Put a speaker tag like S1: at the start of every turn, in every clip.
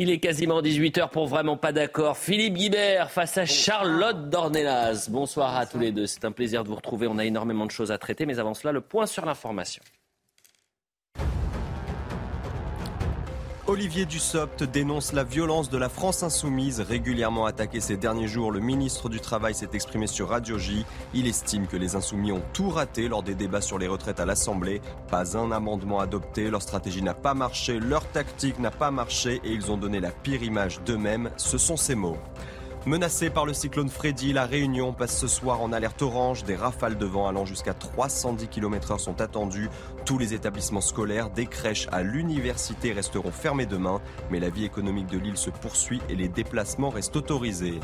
S1: Il est quasiment 18h pour vraiment pas d'accord. Philippe Guibert face à Charlotte Dornelas. Bonsoir à tous les deux. C'est un plaisir de vous retrouver. On a énormément de choses à traiter, mais avant cela, le point sur l'information.
S2: Olivier Dussopt dénonce la violence de la France insoumise. Régulièrement attaqué ces derniers jours, le ministre du Travail s'est exprimé sur Radio J. Il estime que les insoumis ont tout raté lors des débats sur les retraites à l'Assemblée. Pas un amendement adopté, leur stratégie n'a pas marché, leur tactique n'a pas marché et ils ont donné la pire image d'eux-mêmes. Ce sont ces mots. Menacée par le cyclone Freddy, la Réunion passe ce soir en alerte orange. Des rafales de vent allant jusqu'à 310 km/h sont attendues. Tous les établissements scolaires, des crèches à l'université resteront fermés demain. Mais la vie économique de l'île se poursuit et les déplacements restent autorisés.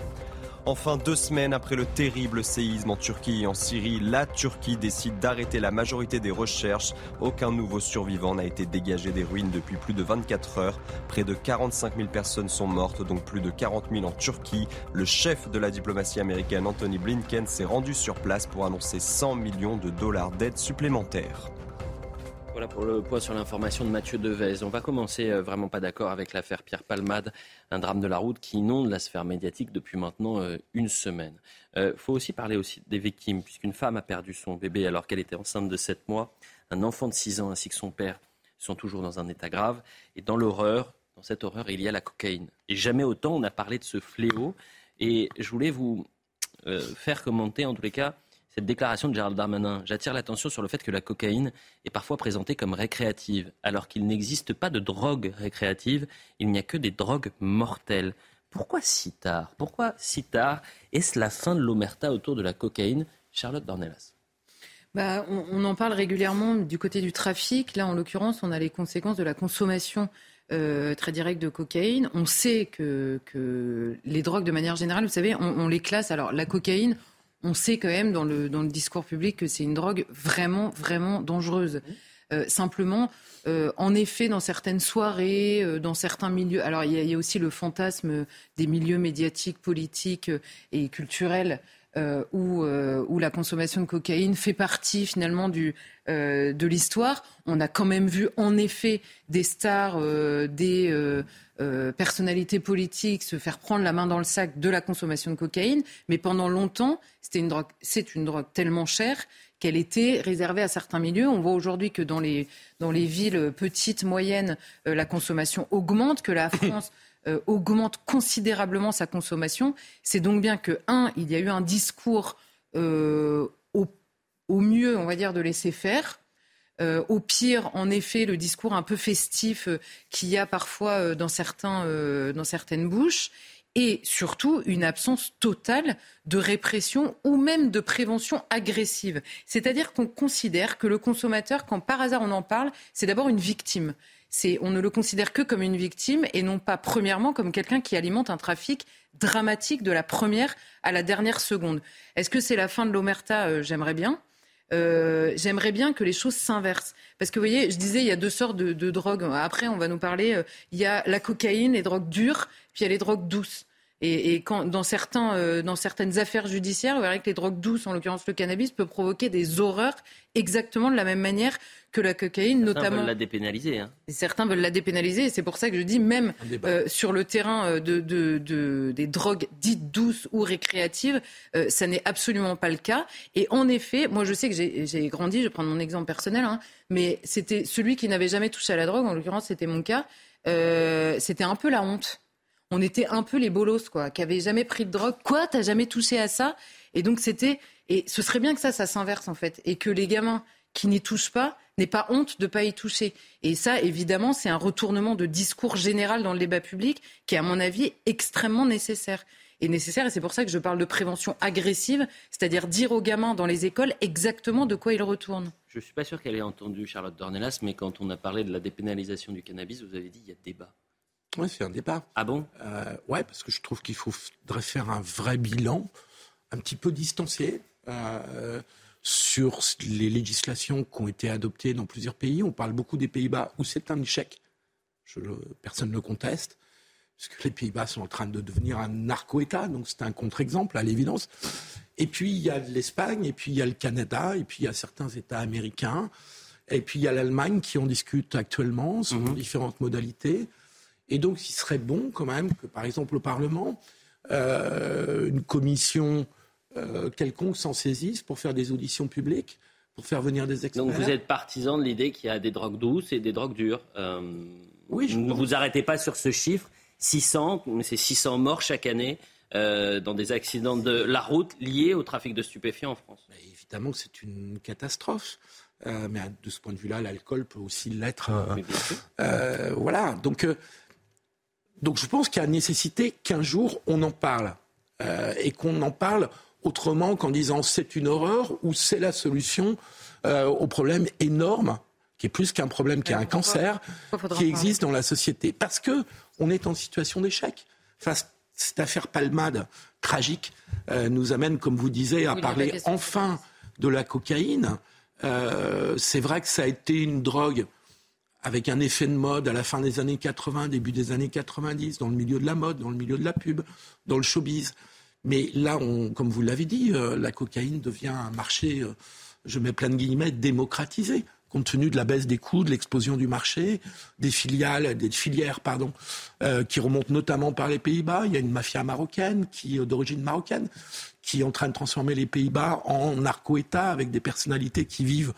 S2: Enfin, deux semaines après le terrible séisme en Turquie et en Syrie, la Turquie décide d'arrêter la majorité des recherches. Aucun nouveau survivant n'a été dégagé des ruines depuis plus de 24 heures. Près de 45 000 personnes sont mortes, donc plus de 40 000 en Turquie. Le chef de la diplomatie américaine, Anthony Blinken, s'est rendu sur place pour annoncer 100 millions de dollars d'aide supplémentaires.
S1: Voilà pour le poids sur l'information de Mathieu Devez. On va commencer euh, vraiment pas d'accord avec l'affaire Pierre Palmade, un drame de la route qui inonde la sphère médiatique depuis maintenant euh, une semaine. Il euh, faut aussi parler aussi des victimes, puisqu'une femme a perdu son bébé alors qu'elle était enceinte de 7 mois. Un enfant de 6 ans ainsi que son père sont toujours dans un état grave. Et dans l'horreur, dans cette horreur, il y a la cocaïne. Et jamais autant on a parlé de ce fléau. Et je voulais vous faire commenter, en tous les cas, cette déclaration de Gérald Darmanin. J'attire l'attention sur le fait que la cocaïne est parfois présentée comme récréative, alors qu'il n'existe pas de drogue récréative, il n'y a que des drogues mortelles. Pourquoi si tard? Pourquoi si tard? Est-ce la fin de l'omerta autour de la cocaïne? Charlotte Dornelas.
S3: Bah, on, en parle régulièrement du côté du trafic. Là, en l'occurrence, on a les conséquences de la consommation euh, très directe de cocaïne. On sait que, les drogues, de manière générale, vous savez, on les classe. Alors, la cocaïne, on sait quand même dans le, dans le discours public que c'est une drogue vraiment, vraiment dangereuse. Euh, simplement, euh, en effet, dans certaines soirées, euh, dans certains milieux, alors il y, a aussi le fantasme des milieux médiatiques, politiques et culturels où, où, la consommation de cocaïne fait partie finalement du, de l'histoire. On a quand même vu en effet des stars, des euh, personnalités politiques se faire prendre la main dans le sac de la consommation de cocaïne, mais pendant longtemps, c'était une drogue, c'est une drogue tellement chère qu'elle était réservée à certains milieux. On voit aujourd'hui que dans les, dans les villes petites, moyennes, euh, la consommation augmente, que la France euh, augmente considérablement sa consommation. C'est donc bien que, un, il y a eu un discours au, au mieux, on va dire, de laisser faire euh, au pire, en effet, le discours un peu festif euh, qu'il y a parfois euh, dans, certains, dans certaines bouches et surtout une absence totale de répression ou même de prévention agressive. C'est-à-dire qu'on considère que le consommateur, quand par hasard on en parle, c'est d'abord une victime. on ne le considère que comme une victime et non pas premièrement comme quelqu'un qui alimente un trafic dramatique de la première à la dernière seconde. Est-ce que c'est la fin de l'omerta? J'aimerais bien. Euh, j'aimerais bien que les choses s'inversent. Parce que vous voyez, je disais, il y a deux sortes de, drogues. Après, on va nous parler, euh, il y a la cocaïne, les drogues dures, puis il y a les drogues douces. Et, quand, dans, certains, euh, dans certaines affaires judiciaires, vous verrez que les drogues douces, en l'occurrence le cannabis, peut provoquer des horreurs exactement de la même manière que la cocaïne,
S1: Certains
S3: notamment.
S1: veulent la dépénaliser. Hein.
S3: Certains veulent la dépénaliser, et c'est pour ça que je dis, même euh, sur le terrain euh, de, de, des drogues dites douces ou récréatives, ça n'est absolument pas le cas. Et en effet, moi je sais que j'ai grandi, je vais prendre mon exemple personnel, hein, mais c'était celui qui n'avait jamais touché à la drogue, en l'occurrence c'était mon cas, c'était un peu la honte on était un peu les bolos, quoi, qui avaient jamais pris de drogue. Quoi, t'as jamais touché à ça? Et donc c'était, et ce serait bien que ça, ça s'inverse en fait, et que les gamins qui n'y touchent pas n'aient pas honte de pas y toucher. Et ça, évidemment, c'est un retournement de discours général dans le débat public qui est, à mon avis, extrêmement nécessaire. Et nécessaire, et c'est pour ça que je parle de prévention agressive, c'est-à-dire dire aux gamins dans les écoles exactement de quoi ils retournent.
S1: Je ne suis pas sûr qu'elle ait entendu Charlotte Dornelas, mais quand on a parlé de la dépénalisation du cannabis, vous avez dit qu'il y a débat.
S4: Oui, c'est un débat.
S1: Ah bon?
S4: Euh, Ouais, parce que je trouve qu'il faudrait faire un vrai bilan, un petit peu distancié, euh, sur les législations qui ont été adoptées dans plusieurs pays. On parle beaucoup des Pays-Bas où c'est un échec. Je, personne ne le conteste, puisque les Pays-Bas sont en train de devenir un narco-État, donc c'est un contre-exemple à l'évidence. Et puis il y a l'Espagne, et puis il y a le Canada, et puis il y a certains États américains, et puis il y a l'Allemagne qui en discute actuellement sur mhm. différentes modalités. Et donc, il serait bon quand même que, par exemple, au Parlement, euh, une commission euh, quelconque s'en saisisse pour faire des auditions publiques, pour faire venir des experts.
S1: Donc vous êtes partisan de l'idée qu'il y a des drogues douces et des drogues dures. Euh, oui, je ne vous arrêtez pas sur ce chiffre. 600, c'est 600 morts chaque année dans des accidents de la route liés au trafic de stupéfiants en France.
S4: évidemment, c'est une catastrophe. mais de ce point de vue-là, l'alcool peut aussi l'être. voilà. Donc, donc je pense qu'il y a nécessité qu'un jour on en parle euh, et qu'on en parle autrement qu'en disant c'est une horreur ou c'est la solution euh, au problème énorme qui est plus qu'un problème, qui est un cancer qui existe dans la société. Parce que on est en situation d'échec. Face cette affaire Palmade tragique euh, nous amène, comme vous disiez, à parler enfin de la cocaïne. c'est vrai que ça a été une drogue avec un effet de mode à la fin des années 80, début des années 90, dans le milieu de la mode, dans le milieu de la pub, dans le showbiz. Mais là, on, comme vous l'avez dit, euh, la cocaïne devient un marché, euh, je mets plein de guillemets, démocratisé, compte tenu de la baisse des coûts, de l'explosion du marché, des filiales, des filières, pardon, euh, qui remontent notamment par les Pays-Bas. Il y a une mafia marocaine qui d'origine marocaine qui est en train de transformer les Pays-Bas en narco-État avec des personnalités qui vivent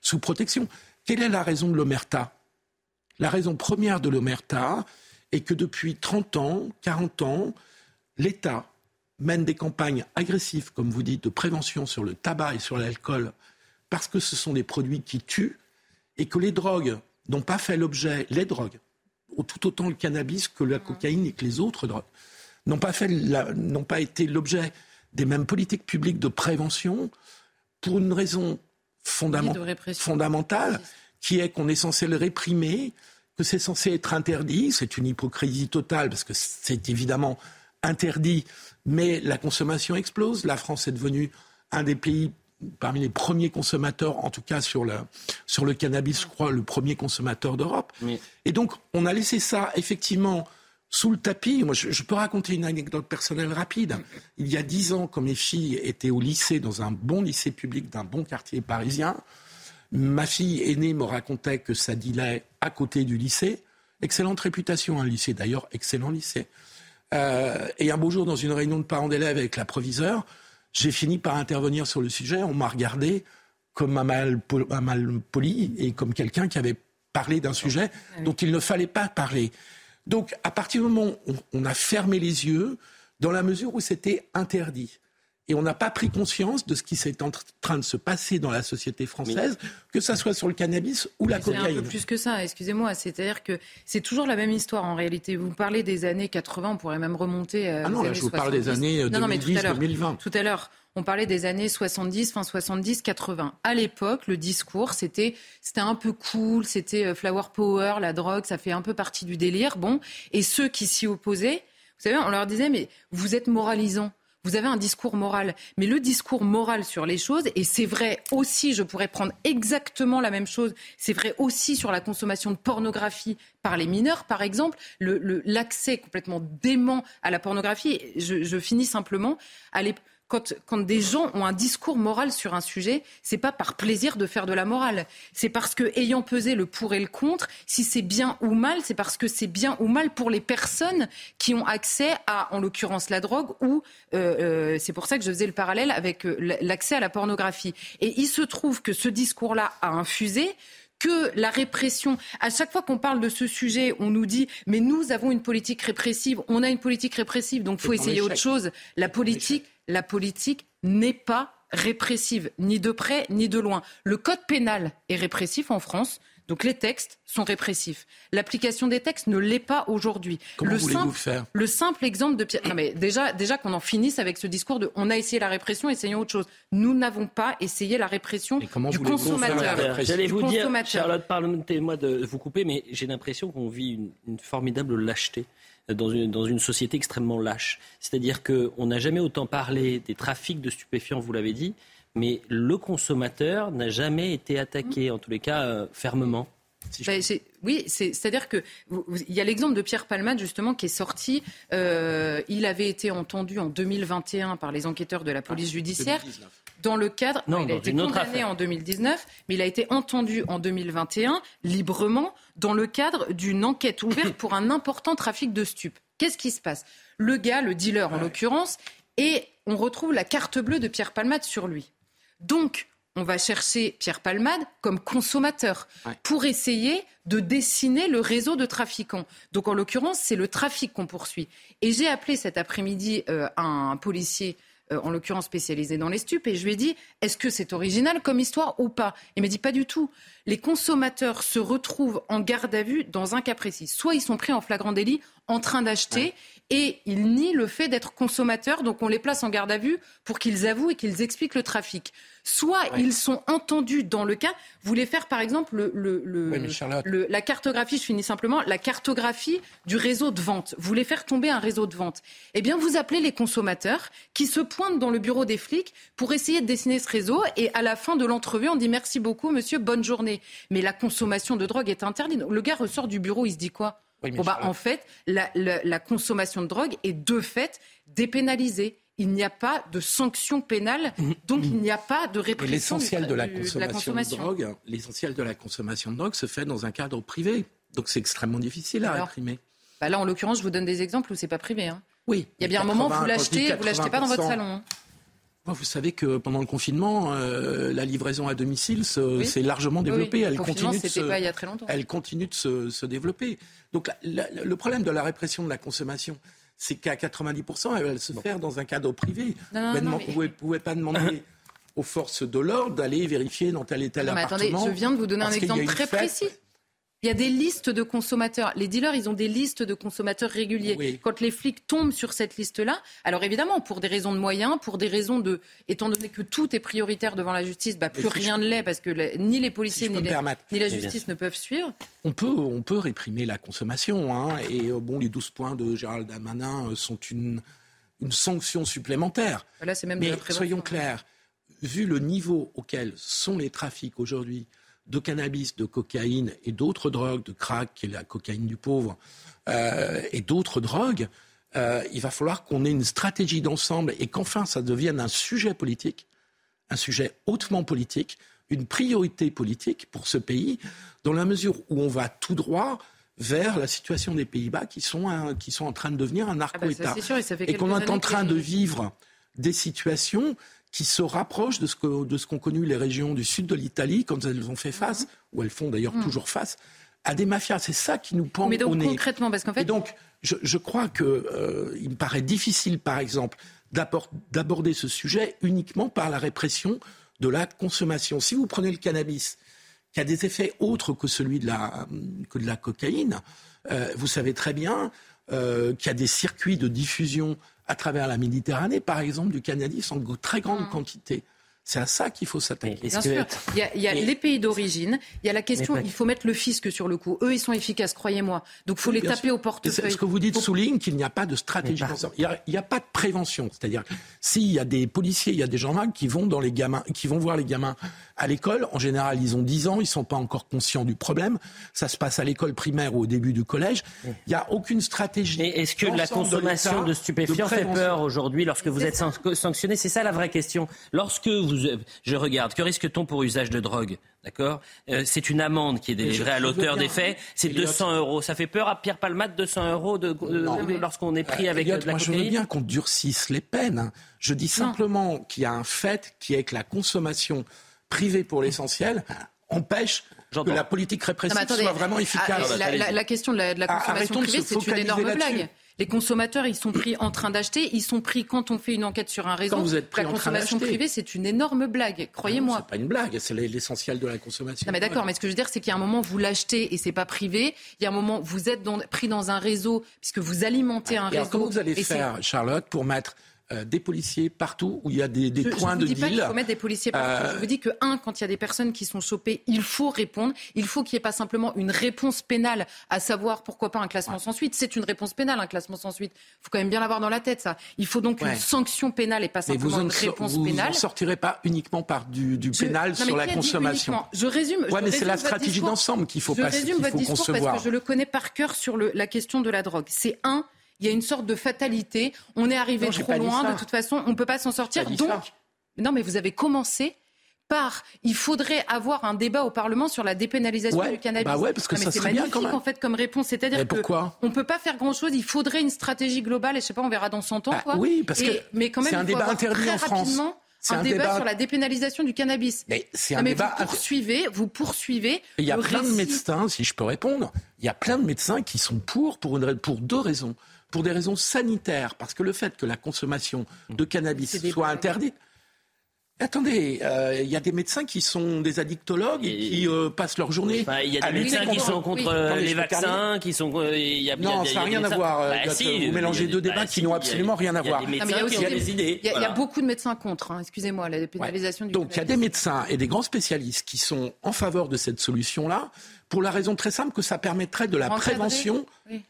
S4: sous protection. Quelle est la raison de l'omerta? La raison première de l'omerta est que depuis 30 ans, 40 ans, l'État mène des campagnes agressives, comme vous dites, de prévention sur le tabac et sur l'alcool, parce que ce sont des produits qui tuent, et que les drogues n'ont pas fait l'objet, les drogues, tout autant le cannabis que la cocaïne et que les autres drogues, n'ont pas, pas été l'objet des mêmes politiques publiques de prévention pour une raison fondamentale qui est qu'on est censé le réprimer, que c'est censé être interdit. C'est une hypocrisie totale parce que c'est évidemment interdit, mais la consommation explose. La France est devenue un des pays parmi les premiers consommateurs, en tout cas sur le, sur le cannabis, je crois, le premier consommateur d'Europe. Et donc, on a laissé ça, effectivement, sous le tapis. Moi, je, je, peux raconter une anecdote personnelle rapide. Il y a dix ans, quand mes filles étaient au lycée, dans un bon lycée public d'un bon quartier parisien, Ma fille aînée me racontait que ça dilait à côté du lycée. Excellente réputation, un lycée d'ailleurs, excellent lycée. Euh, et un beau jour, dans une réunion de parents d'élèves avec la proviseure, j'ai fini par intervenir sur le sujet. On m'a regardé comme un mal, poli et comme quelqu'un qui avait parlé d'un sujet ah dont il ne fallait pas parler. Donc, à partir du moment où on a fermé les yeux, dans la mesure où c'était interdit, et on n'a pas pris conscience de ce qui s'est en train de se passer dans la société française, que ce soit sur le cannabis ou la cocaïne.
S3: C'est un peu plus que ça, excusez-moi. C'est-à-dire que c'est toujours la même histoire en réalité. Vous parlez des années 80, on pourrait même remonter
S4: à. Ah non, là, je vous parle des années 2010-2020.
S3: Tout à l'heure. On parlait des années 70, fin 70, 80. À l'époque, le discours, c'était, c'était un peu cool, c'était euh, flower power, la drogue, ça fait un peu partie du délire. Bon. Et ceux qui s'y opposaient, vous savez, on leur disait, mais vous êtes moralisant vous avez un discours moral. Mais le discours moral sur les choses, et c'est vrai aussi, je pourrais prendre exactement la même chose, c'est vrai aussi sur la consommation de pornographie par les mineurs, par exemple, l'accès complètement dément à la pornographie. Je, je finis simplement. À quand, des gens ont un discours moral sur un sujet, c'est pas par plaisir de faire de la morale. C'est parce que, ayant pesé le pour et le contre, si c'est bien ou mal, c'est parce que c'est bien ou mal pour les personnes qui ont accès à, en l'occurrence, la drogue ou euh, euh, c'est pour ça que je faisais le parallèle avec euh, l'accès à la pornographie. Et il se trouve que ce discours-là a infusé que la répression. À chaque fois qu'on parle de ce sujet, on nous dit mais nous avons une politique répressive, on a une politique répressive, donc il faut essayer autre chose. La politique, la politique n'est pas répressive, ni de près ni de loin. Le code pénal est répressif en France. Donc les textes sont répressifs. L'application des textes ne l'est pas aujourd'hui.
S4: le simple, faire
S3: Le simple exemple de Pierre. Non mais déjà, déjà qu'on en finisse avec ce discours de on a essayé la répression, essayons autre chose. Nous n'avons pas essayé la répression du consommateur.
S1: J'allais vous dire, Charlotte, permettez-moi de vous couper, mais j'ai l'impression qu'on vit une, formidable lâcheté dans une, société extrêmement lâche. C'est-à-dire qu'on n'a jamais autant parlé des trafics de stupéfiants, vous l'avez dit, mais le consommateur n'a jamais été attaqué, en tous les cas euh, fermement.
S3: Bah, oui, c'est-à-dire que il y a l'exemple de Pierre Palmade justement qui est sorti. Euh, il avait été entendu en 2021 par les enquêteurs de la police ah, judiciaire. Dans le cadre,
S1: non,
S3: il a été condamné en 2019, mais il a été entendu en 2021 librement dans le cadre d'une enquête ouverte pour un important trafic de stupes. Qu'est-ce qui se passe? Le gars, le dealer en l'occurrence, et on retrouve la carte bleue de Pierre Palmade sur lui. Donc, on va chercher Pierre Palmade comme consommateur pour essayer de dessiner le réseau de trafiquants. Donc en l'occurrence, c'est le trafic qu'on poursuit. Et j'ai appelé cet après-midi euh, un policier euh, en l'occurrence spécialisé dans les stupes, et je lui ai dit est-ce que c'est original comme histoire ou pas? Il m'a dit pas du tout. Les consommateurs se retrouvent en garde à vue dans un cas précis. Soit ils sont pris en flagrant délit en train d'acheter, et ils nient le fait d'être consommateurs, donc on les place en garde à vue pour qu'ils avouent et qu'ils expliquent le trafic. Soit ils sont entendus dans le cas. Vous voulez faire par exemple le, le, la cartographie, je finis simplement, la cartographie du réseau de vente. Vous voulez faire tomber un réseau de vente. Eh bien, vous appelez les consommateurs qui se pointent dans le bureau des flics pour essayer de dessiner ce réseau. Et à la fin de l'entrevue, on dit merci beaucoup, monsieur, bonne journée. Mais la consommation de drogue est interdite. Le gars ressort du bureau, il se dit quoi? Bah, en fait, la, consommation de drogue est de fait dépénalisée. Il n'y a pas de sanction pénale, donc il n'y a pas de répression.
S4: L'essentiel de, la consommation de, drogue, l'essentiel de la consommation de drogue se fait dans un cadre privé, donc c'est extrêmement difficile à réprimer.
S3: Bah là, en l'occurrence, je vous donne des exemples où c'est pas privé. Hein.
S4: Oui.
S3: Il y a bien un moment, vous l'achetez, vous l'achetez pas dans votre salon. Hein.
S4: Vous savez que pendant le confinement, euh, la livraison à domicile s'est largement développée.
S3: Elle, continue de se,
S4: pas il y a très longtemps. elle continue de se, développer. Donc le problème de la répression de la consommation, c'est qu'à 90%, elle va se faire dans un cadre privé. vous ne pouvez pas demander aux forces de l'ordre d'aller vérifier dans tel et tel non, mais
S3: Attendez, je viens de vous donner un exemple très précis. Il y a des listes de consommateurs. Les dealers, ils ont des listes de consommateurs réguliers. Quand les flics tombent sur cette liste-là, alors évidemment, pour des raisons de moyens, pour des raisons de, étant donné que tout est prioritaire devant la justice, bah, plus rien ne l'est parce que ni les policiers ni, la justice ne peuvent suivre.
S4: On peut, on peut réprimer la consommation. Hein, et euh, bon, les 12 points de Gérald Damanin euh, sont une, une sanction supplémentaire.
S3: Là, même
S4: Mais soyons clairs, vu le niveau auquel sont les trafics aujourd'hui, de cannabis, de cocaïne et d'autres drogues, de crack, qui est la cocaïne du pauvre, euh, et d'autres drogues, euh, il va falloir qu'on ait une stratégie d'ensemble et qu'enfin ça devienne un sujet politique, un sujet hautement politique, une priorité politique pour ce pays, dans la mesure où on va tout droit vers la situation des Pays-Bas qui sont, qui sont en train de devenir un ah bah, narco-État. et, qu'on est en train de vivre des situations qui se rapproche de ce qu'ont de ce connu les régions du sud de l'Italie quand elles ont fait face, ou elles font d'ailleurs mm. toujours face, à des mafias. C'est ça qui nous pend
S3: Mais donc,
S4: au nez.
S3: concrètement, parce qu'en fait...
S4: Et donc, je, je crois qu'il euh, me paraît difficile, par exemple, d'aborder ce sujet uniquement par la répression de la consommation. Si vous prenez le cannabis, qui a des effets autres que celui de la, que de la cocaïne, euh, vous savez très bien euh, qu'il y a des circuits de diffusion à travers la Méditerranée, par exemple, du cannabis en très grande mm. quantité. C'est à ça qu'il faut s'attaquer.
S3: Bien sûr. Il y a, les pays d'origine. Il y a la question, il faut mettre le fisc sur le coup. Eux, ils sont efficaces, croyez-moi. Donc, il faut les taper au portefeuille.
S4: Ce que vous dites souligne qu'il n'y a pas de stratégie. Il n'y a, pas de prévention. C'est-à-dire, s'il y a des policiers, il y a des gens qui vont, dans les gamins, qui vont voir les gamins à l'école. En général, ils ont 10 ans, ils ne sont pas encore conscients du problème. Ça se passe à l'école primaire ou au début du collège. Il n'y a aucune stratégie.
S1: est-ce que la consommation de, stupéfiants fait peur aujourd'hui lorsque vous êtes sanctionné? C'est ça la vraie question. Lorsque vous je regarde, que risque-t-on pour usage de drogue D'accord? Euh, C'est une amende qui est délivrée à l'auteur des faits. C'est 200 euros. Ça fait peur à Pierre Palmade, 200 euros de, lorsqu'on est pris avec euh, de la moi,
S4: Je veux bien qu'on durcisse les peines. Hein. Je dis simplement qu'il y a un fait qui est que la consommation privée pour l'essentiel empêche que la politique répressive soit vraiment ah, efficace.
S3: la, question de la, ah, consommation privée, c'est une énorme blague. Les consommateurs, ils sont pris en train d'acheter, ils sont pris quand on fait une enquête sur un réseau.
S4: vous êtes pris
S3: la
S4: en
S3: consommation privée, c'est une énorme blague, croyez-moi.
S4: c'est pas une blague, c'est l'essentiel de la consommation.
S3: Non mais d'accord, mais ce que je veux dire, c'est qu'il y a un moment vous l'achetez et c'est pas privé. Il y a un moment vous êtes pris dans un réseau puisque vous alimentez un réseau.
S4: comment vous allez faire, Charlotte, pour mettre euh, des policiers partout où il y a des, des points
S3: je
S4: de
S3: vous dis pas
S4: deal.
S3: qu'il faut mettre des policiers partout.
S4: Euh,
S3: Je vous dis que, un, quand il y a des personnes qui sont chopées, il faut répondre. Il faut qu'il n'y ait pas simplement une réponse pénale, à savoir pourquoi pas un classement sans suite. C'est une réponse pénale, un classement sans suite. Il faut quand même bien l'avoir dans la tête, ça. Il faut donc
S4: Ouais.
S3: une sanction pénale et pas
S4: vous
S3: simplement
S4: en,
S3: une réponse
S4: vous
S3: pénale.
S4: en sortirez pas uniquement par du, du
S3: Je-
S4: pénal
S3: Non,
S4: sur la consommation.
S3: Je résume. je
S4: Ouais, mais c'est la stratégie d'ensemble qu'il faut
S3: je
S4: pas-
S3: résume votre discours
S4: concevoir.
S3: parce que je le connais par cœur sur le- la question de la drogue. C'est un, il y a une sorte de fatalité. On est arrivé
S4: Non,
S3: trop loin. De toute façon, on ne peut pas s'en sortir. Donc,
S4: ça.
S3: non, mais vous avez commencé par il faudrait avoir un débat au Parlement sur la dépénalisation
S4: Ouais,
S3: du cannabis.
S4: bah ouais, parce que
S3: Non,
S4: ça bien
S3: magnifique
S4: quand même.
S3: en fait comme réponse. C'est-à-dire que
S4: pourquoi
S3: on peut pas faire grand-chose. Il faudrait une stratégie globale. Et je sais pas, on verra dans 100 ans.
S4: Bah
S3: quoi.
S4: oui, parce
S3: Et-
S4: que
S3: mais quand même,
S4: c'est un
S3: il faut
S4: débat
S3: avoir
S4: interdit
S3: très
S4: en France.
S3: rapidement
S4: C'est
S3: un,
S4: un
S3: débat,
S4: débat-
S3: sur la dépénalisation du cannabis.
S4: Mais c'est
S3: Non,
S4: un
S3: mais
S4: débat.
S3: vous poursuivez, vous poursuivez.
S4: Il y a
S3: le
S4: plein de médecins, si je peux répondre, il y a plein de médecins qui sont pour pour, une, pour deux raisons. Pour des raisons sanitaires, parce que le fait que la consommation de cannabis soit interdite. Attendez, euh, il y a des médecins qui sont des addictologues et,
S1: Et-
S4: qui euh, passent leur journée.
S1: Enfin, il y a
S4: à
S1: des médecins qui
S4: contre-
S1: sont contre
S3: Oui.
S1: euh,
S4: Attendez,
S1: les vaccins, qui sont. euh, y a- il y a-
S4: Non,
S1: il y a
S4: ça n'a rien à voir, euh,
S1: Bah, si,
S4: vous mélangez deux débats
S1: bah,
S4: qui
S1: si,
S4: n'ont absolument rien à
S1: il y a
S4: voir.
S1: des
S3: il y a
S1: qui
S3: des-
S1: des idées.
S3: Il y, a, y beaucoup de médecins contre, hein, excusez-moi, la dépénalisation du
S4: Donc il y a des médecins et des grands spécialistes qui sont en faveur de cette solution-là pour la raison très simple que ça permettrait de la
S3: Encadrer.
S4: prévention
S3: Oui.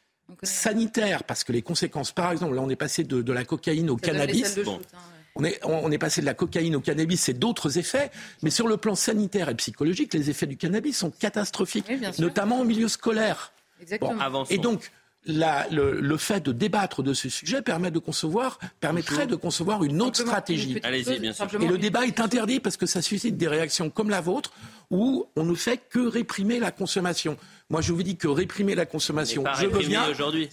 S4: Sanitaire, parce que les conséquences, par exemple, là on est passé de, de la cocaïne au
S3: Ça
S4: cannabis.
S1: bon.
S3: shoot, hein, ouais.
S4: On est, on est passé de la cocaïne au cannabis, c'est d'autres effets, mais sur le plan sanitaire et psychologique, les effets du cannabis sont catastrophiques,
S3: Oui,
S4: notamment au milieu scolaire.
S3: Exactement.
S4: Et donc, la- le, le fait de débattre de ce sujet permet de concevoir, permettrait de concevoir une autre
S3: Simplement,
S4: stratégie.
S3: une
S1: bien sûr.
S4: Et le débat est interdit parce que ça suscite des réactions comme la vôtre où on ne fait que réprimer la consommation. Moi, je vous dis que réprimer la consommation, je veux bien,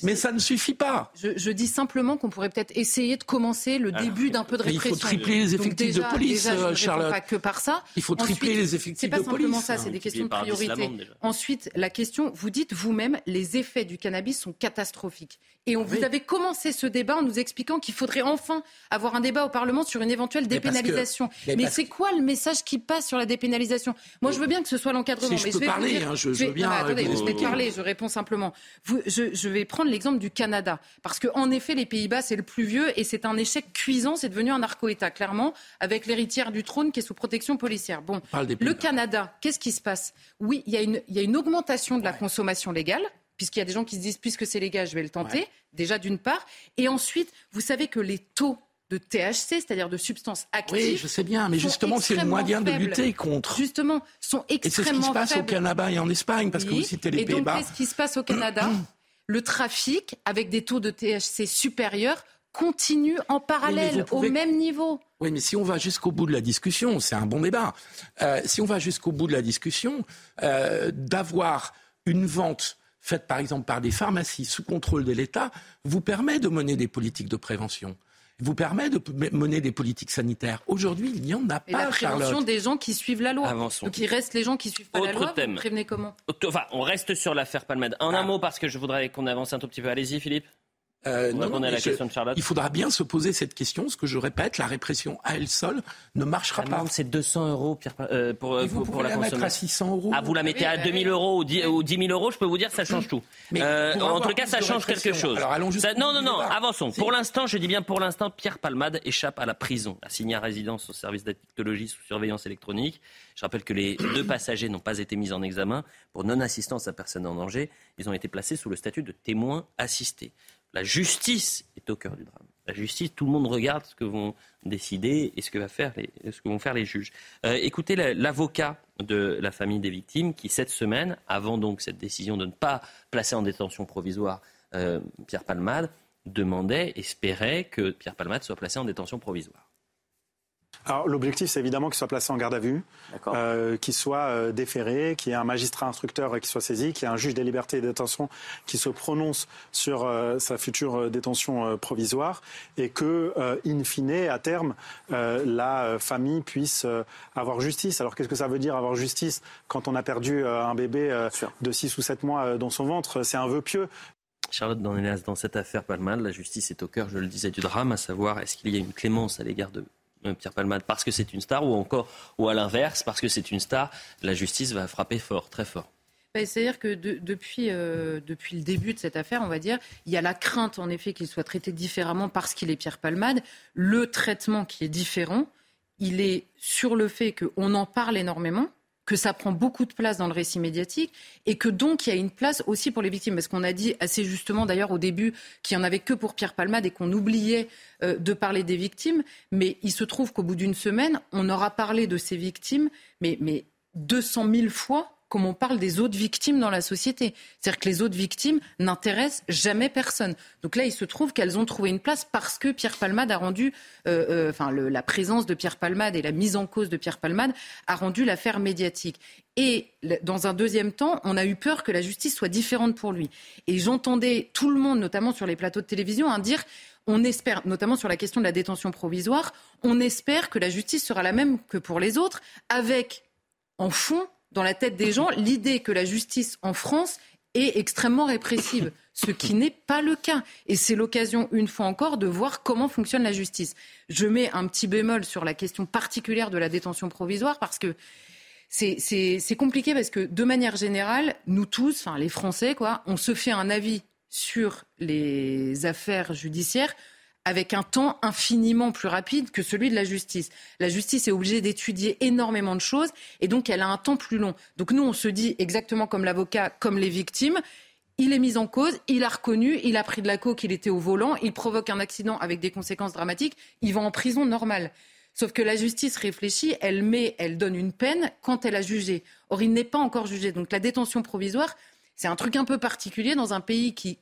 S4: mais ça ne suffit pas.
S3: Je, je dis simplement qu'on pourrait peut-être essayer de commencer le début d'un peu de
S4: mais il faut
S3: répression.
S4: tripler les effectifs
S3: déjà-
S4: de police,
S3: déjà, je
S4: Charlotte.
S3: pas que par ça.
S4: Il faut tripler
S3: Ensuite,
S4: les effectifs
S3: C'est pas
S4: de
S3: simplement
S4: police.
S3: ça, c'est des questions de priorité. Ensuite, la question, vous dites vous-même, les effets du cannabis sont catastrophiques. Et on, vous
S4: Oui.
S3: avez commencé ce débat en nous expliquant qu'il faudrait enfin avoir un débat au Parlement sur une éventuelle dépénalisation.
S4: mais
S3: Mais,
S4: parce
S3: c'est quoi le message qui passe sur la dépénalisation? Moi, je veux bien que ce soit l'encadrement.
S4: Si je
S3: mais
S4: peux
S3: vais vous
S4: parler,
S3: dire-
S4: hein, je- je veux bien
S3: non, mais attendez,
S4: vous expliquer.
S3: parler, je réponds simplement. Vous- je, je vais prendre l'exemple du Canada. Parce qu'en effet, les Pays-Bas, c'est le plus vieux et c'est un échec cuisant. C'est devenu un narco-État, clairement, avec l'héritière du trône qui est sous protection policière. Bon, le. Canada, qu'est-ce qui se passe? Oui, il y, a une- il y a une augmentation de la consommation légale, puisqu'il y a des gens qui se disent, puisque c'est légal, je vais le tenter,
S4: Ouais.
S3: déjà d'une part. Et ensuite, vous savez que les taux de THC, c'est-à-dire de substances actives,
S4: Oui, je sais bien, mais justement, c'est le
S3: extrêmement
S4: moyen de lutter contre.
S3: justement, sont
S4: Et c'est ce qui
S3: extrêmement
S4: se passe au. Canada et en Espagne, parce que vous citez les
S3: Et donc,
S4: Pays-Bas.
S3: qu'est-ce qui se passe au Canada Le trafic, avec des taux de THC supérieurs, continue en parallèle,
S4: pouvez-
S3: au même niveau.
S4: Oui, mais si on va jusqu'au bout de la discussion, c'est un bon débat. Euh, si on va jusqu'au bout de la discussion, euh, d'avoir une vente faite par exemple par des pharmacies sous contrôle de l'État vous permet de mener des politiques de prévention, vous permet de mener des politiques sanitaires. Aujourd'hui, il n'y en a
S3: Et la
S4: pas,
S3: prévention
S4: Charlotte.
S3: des gens qui suivent la loi.
S1: Avançons.
S3: Donc il reste les gens qui suivent pas la
S1: Autre
S3: loi.
S1: thème.
S3: Vous prévenez comment?
S1: Enfin, on reste sur l'affaire Palmade. En
S4: Ah.
S1: un mot, parce que je voudrais qu'on avance un tout petit peu. Allez-y, Philippe.
S4: Euh,
S1: On
S4: non,
S1: répond
S4: non,
S1: à la
S4: mais je-
S1: question de Charlotte.
S4: Il faudra bien se poser cette question. Ce que je répète, la répression à elle seule ne marchera pas.
S1: C'est 200 euros Pierre, euh, pour,
S4: Et vous
S1: pour, la
S4: la mettre à
S1: consommation.
S4: 600 euros.
S1: Ah, vous la mettez
S3: Oui,
S1: à
S3: bah
S1: 2000
S3: oui.
S1: euros ou 10, ou 10 000 euros, je peux vous dire, ça change tout.
S4: Mais
S1: Euh, en tout cas, ça change quelque chose.
S4: Alors, allons
S1: Ça- non, non, non, avançons.
S4: Si.
S1: Pour l'instant, je dis bien pour l'instant, Pierre Palmade échappe à la prison, assigné à résidence au service d'addictologie sous surveillance électronique. Je rappelle que les deux passagers n'ont pas été mis en examen pour non-assistance à personne en danger. Ils ont été placés sous le statut de témoins assistés. La justice est au cœur du drame. La justice, tout le monde regarde ce que vont décider et ce que, vont faire les juges. Euh, écoutez la- l'avocat de la famille des victimes qui, cette semaine, avant donc cette décision de ne pas placer en détention provisoire euh, Pierre Palmade, demandait, espérait que Pierre Palmade soit placé en détention provisoire.
S5: Alors l'objectif, c'est évidemment qu'il soit placé en garde à vue, euh, qu'il soit euh, déféré, qu'il y ait un magistrat instructeur qui soit saisi, qu'il y ait un juge des libertés et de détention qui se prononce sur euh, sa future euh, détention euh, provisoire et que, euh, in fine, à terme, euh, la euh, famille puisse euh, avoir justice. Alors qu'est-ce que ça veut dire avoir justice quand on a perdu euh, un bébé euh, de 6 ou 7 mois euh, dans son ventre? C'est un vœu pieux.
S1: Charlotte Dornelas, dans cette affaire Palmade, la justice est au cœur, je le disais, du drame, à savoir est-ce qu'il y a une clémence à l'égard de Pierre Palmade parce que c'est une star ou encore, ou à l'inverse, parce que c'est une star, la justice va frapper fort, très fort.
S3: bah, C'est-à-dire que depuis, euh, depuis le début de cette affaire, on va dire, il y a la crainte en effet qu'il soit traité différemment parce qu'il est Pierre Palmade. Le traitement qui est différent, il est sur le fait qu'on en parle énormément, que ça prend beaucoup de place dans le récit médiatique et que donc il y a une place aussi pour les victimes. Parce qu'on a dit assez justement d'ailleurs au début qu'il n'y en avait que pour Pierre Palmade et qu'on oubliait euh, de parler des victimes. Mais il se trouve qu'au bout d'une semaine, on aura parlé de ces victimes, mais, mais 200 000 fois comme on parle des autres victimes dans la société. C'est-à-dire que les autres victimes n'intéressent jamais personne. Donc là, il se trouve qu'elles ont trouvé une place parce que Pierre Palmade a rendu, euh, euh, enfin, la présence de Pierre Palmade et la mise en cause de Pierre Palmade a rendu l'affaire médiatique. Et dans un deuxième temps, on a eu peur que la justice soit différente pour lui. Et j'entendais tout le monde, notamment sur les plateaux de télévision, hein, dire on espère, notamment sur la question de la détention provisoire, on espère que la justice sera la même que pour les autres, avec en fond dans la tête des gens l'idée que la justice en France est extrêmement répressive, ce qui n'est pas le cas. Et c'est l'occasion, une fois encore, de voir comment fonctionne la justice. Je mets un petit bémol sur la question particulière de la détention provisoire parce que c'est compliqué parce que, de manière générale, nous tous, enfin les Français, quoi, on se fait un avis sur les affaires judiciaires avec un temps infiniment plus rapide que celui de la justice. La justice est obligée d'étudier énormément de choses et donc elle a un temps plus long. Donc nous, on se dit exactement comme l'avocat, comme les victimes. Il est mis en cause, il a reconnu, il a pris de la coke, il était au volant, il provoque un accident avec des conséquences dramatiques, il va en prison normale. Sauf que la justice réfléchit, elle met, elle donne une peine quand elle a jugé. Or, il n'est pas encore jugé. Donc la détention provisoire, c'est un truc un peu particulier dans un pays qui,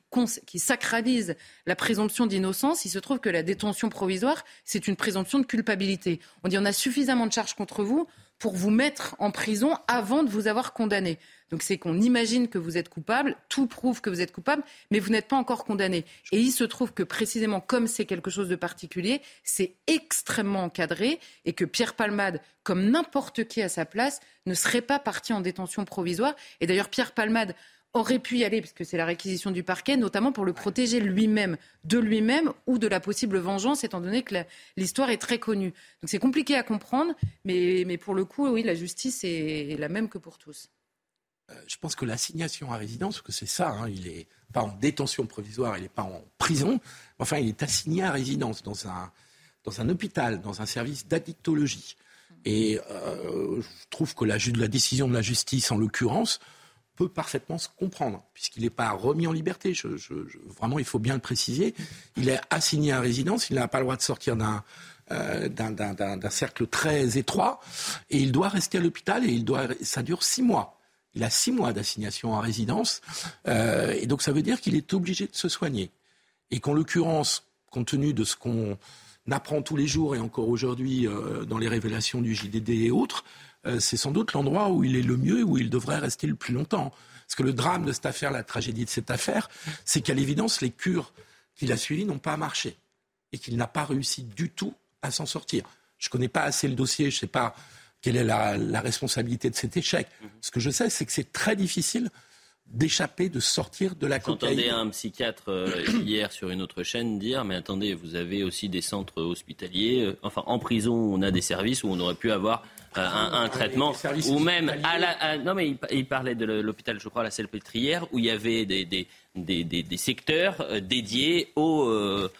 S3: sacralise la présomption d'innocence. Il se trouve que la détention provisoire, c'est une présomption de culpabilité. On dit on a suffisamment de charges contre vous pour vous mettre en prison avant de vous avoir condamné. Donc c'est qu'on imagine que vous êtes coupable, tout prouve que vous êtes coupable, mais vous n'êtes pas encore condamné. Et il se trouve que précisément comme c'est quelque chose de particulier, c'est extrêmement encadré et que Pierre Palmade, comme n'importe qui à sa place, ne serait pas parti en détention provisoire. Et d'ailleurs Pierre Palmade aurait pu y aller, puisque c'est la réquisition du parquet, notamment pour le protéger lui-même, de lui-même ou de la possible vengeance, étant donné que l'histoire est très connue. Donc c'est compliqué à comprendre, mais, mais, pour le coup, oui, la justice est la même que pour tous.
S4: Euh, je pense que l'assignation à résidence, parce que c'est ça, hein, il n'est pas en détention provisoire, il n'est pas en prison, enfin, il est assigné à résidence dans un, dans un hôpital, dans un service d'addictologie. Et euh, je trouve que la, la décision de la justice, en l'occurrence, peut parfaitement se comprendre, puisqu'il n'est pas remis en liberté. Vraiment, il faut bien le préciser. Il est assigné à résidence, il n'a pas le droit de sortir euh, d'un cercle très étroit, et il doit rester à l'hôpital, et il doit, ça dure six mois. Il a six mois d'assignation en résidence, euh, et donc ça veut dire qu'il est obligé de se soigner. Et qu'en l'occurrence, compte tenu de ce qu'on apprend tous les jours et encore aujourd'hui euh, dans les révélations du JDD et autres, c'est sans doute l'endroit où il est le mieux, où il devrait rester le plus longtemps. Parce que le drame de cette affaire, la tragédie de cette affaire, c'est qu'à l'évidence, les cures qu'il a suivies n'ont pas marché et qu'il n'a pas réussi du tout à s'en sortir. Je ne connais pas assez le dossier, je ne sais pas quelle est la, responsabilité de cet échec. Mhm. Ce que je sais, c'est que c'est très difficile d'échapper, de sortir de la cocaïne.
S1: J'entendais un psychiatre euh, hier sur une autre chaîne dire, mais attendez, vous avez aussi des centres hospitaliers, euh, enfin en prison, on a des services où on aurait pu avoir euh, un, traitement, ou même à la, non mais il, parlait de l'hôpital, je crois, à la Salpêtrière, où il y avait des, des, des, des, secteurs euh, dédiés aux, euh,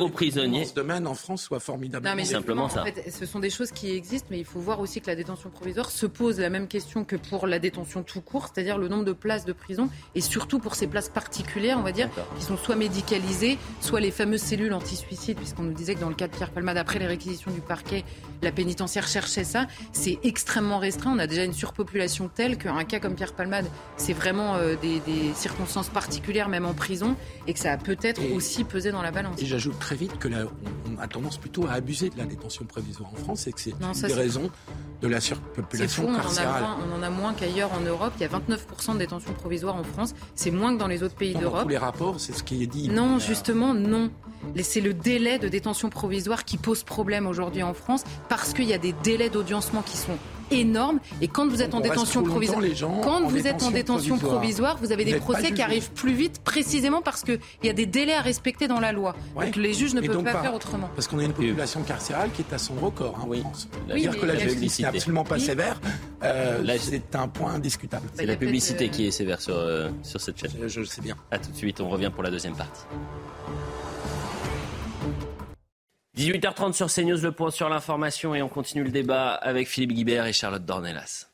S1: aux, prisonniers.
S4: ce domaine en France soit formidable.
S3: Non, mais simplement ça. En fait, ce sont des choses qui existent, mais il faut voir aussi que la détention provisoire se pose la même question que pour la détention tout court, c'est-à-dire le nombre de places de prison, et surtout pour ces places particulières, on va dire, qui sont soit médicalisées, soit les fameuses cellules anti-suicide, puisqu'on nous disait que dans le cas de Pierre Palmade, après les réquisitions du parquet, la pénitentiaire cherchait ça. C'est extrêmement restreint. On a déjà une surpopulation telle qu'un cas comme Pierre Palmade, c'est vraiment euh, des, des circonstances particulière, même en prison, et que ça a peut-être aussi pesé dans la balance.
S4: Et j'ajoute très vite que là, on a tendance plutôt à abuser de la détention provisoire en France et que c'est une des raisons de la surpopulation carcérale.
S3: On en a moins, qu'ailleurs en Europe. Il y a 29% de détention provisoire en France. C'est moins que dans les autres pays d'Europe.
S4: Dans tous les rapports, c'est ce qui est dit.
S3: Non, justement, non. C'est le délai de détention provisoire qui pose problème aujourd'hui en France parce qu'il y a des délais d'audiencement qui sont énorme. Et quand vous êtes en détention provisoire, quand vous êtes en détention provisoire, vous avez des procès qui arrivent plus vite, précisément parce qu'il y a des délais à respecter dans la loi. Donc les juges ne peuvent pas faire autrement.
S4: Parce qu'on a une population carcérale qui est à son record. Hein, oui. dire que la justice n'est absolument pas sévère, euh, c'est un point indiscutable.
S1: C'est la publicité qui est sévère sur, euh, sur cette chaîne.
S4: Je, je le sais bien.
S1: A tout de suite, on revient pour la deuxième partie. 18h30 sur CNews, le point sur l'information et on continue le débat avec Philippe Guibert et Charlotte Dornelas.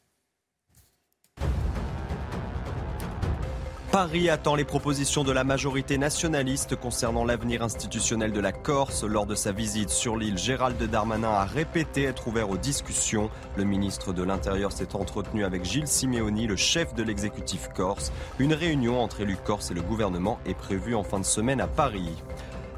S2: Paris attend les propositions de la majorité nationaliste concernant l'avenir institutionnel de la Corse. Lors de sa visite sur l'île, Gérald Darmanin a répété être ouvert aux discussions. Le ministre de l'Intérieur s'est entretenu avec Gilles Simeoni, le chef de l'exécutif corse. Une réunion entre élus corse et le gouvernement est prévue en fin de semaine à Paris.